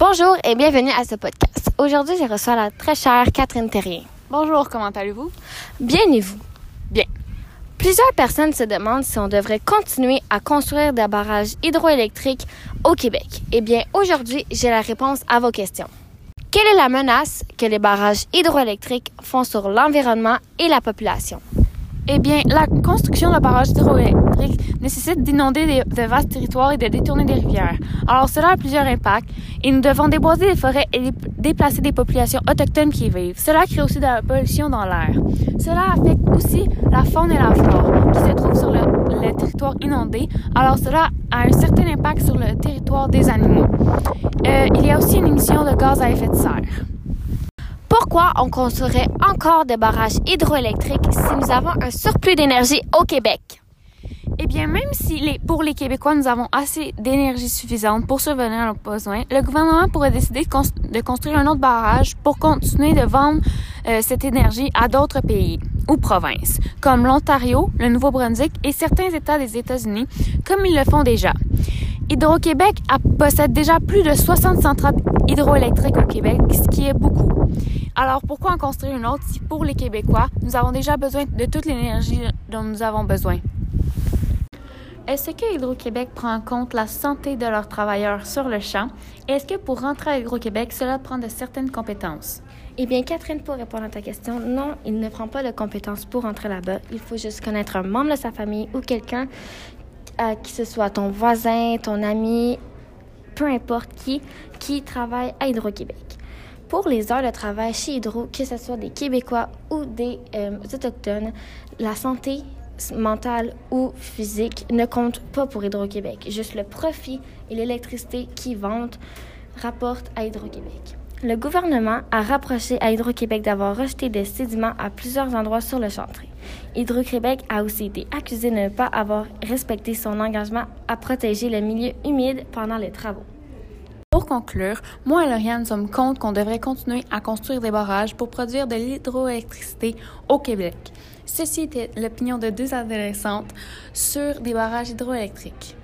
Bonjour et bienvenue à ce podcast. Aujourd'hui, je reçois la très chère Catherine Terrien. Bonjour, comment allez-vous? Bien et vous? Bien. Plusieurs personnes se demandent si on devrait continuer à construire des barrages hydroélectriques au Québec. Eh bien, aujourd'hui, j'ai la réponse à vos questions. Quelle est la menace que les barrages hydroélectriques font sur l'environnement et la population? Eh bien, la construction de barrages hydroélectriques nécessite d'inonder de vastes territoires et de détourner des rivières. Alors, cela a plusieurs impacts et nous devons déboiser des forêts et déplacer des populations autochtones qui y vivent. Cela crée aussi de la pollution dans l'air. Cela affecte aussi la faune et la flore qui se trouvent sur le, territoire inondé. Alors, cela a un certain impact sur le territoire des animaux. Euh, il y a aussi une émission de gaz à effet de serre. Pourquoi on construirait encore des barrages hydroélectriques si nous avons un surplus d'énergie au Québec? Eh bien, même si pour les Québécois, nous avons assez d'énergie suffisante pour subvenir à nos besoins, le gouvernement pourrait décider de, construire un autre barrage pour continuer de vendre euh, cette énergie à d'autres pays ou provinces, comme l'Ontario, le Nouveau-Brunswick et certains États des États-Unis, comme ils le font déjà. Hydro-Québec possède déjà plus de 60 centrales hydroélectriques au Québec, ce qui est beaucoup. Alors pourquoi en construire une autre si pour les Québécois, nous avons déjà besoin de toute l'énergie dont nous avons besoin? Est-ce que Hydro-Québec prend en compte la santé de leurs travailleurs sur le champ? est-ce que pour rentrer à Hydro-Québec, cela prend de certaines compétences? Eh bien, Catherine, pour répondre à ta question, non, il ne prend pas de compétences pour entrer là-bas. Il faut juste connaître un membre de sa famille ou quelqu'un qui ce soit ton voisin, ton ami, peu importe qui, qui travaille à Hydro-Québec. Pour les heures de travail chez Hydro, que ce soit des Québécois ou des euh, Autochtones, la santé mentale ou physique ne compte pas pour Hydro-Québec. Juste le profit et l'électricité qu'ils vendent rapportent à Hydro-Québec. Le gouvernement a rapproché à Hydro-Québec d'avoir rejeté des sédiments à plusieurs endroits sur le chantier. Hydro-Québec a aussi été accusé de ne pas avoir respecté son engagement à protéger le milieu humide pendant les travaux. Pour conclure, moi et Lauriane sommes contre qu'on devrait continuer à construire des barrages pour produire de l'hydroélectricité au Québec. Ceci était l'opinion de deux adolescentes sur des barrages hydroélectriques.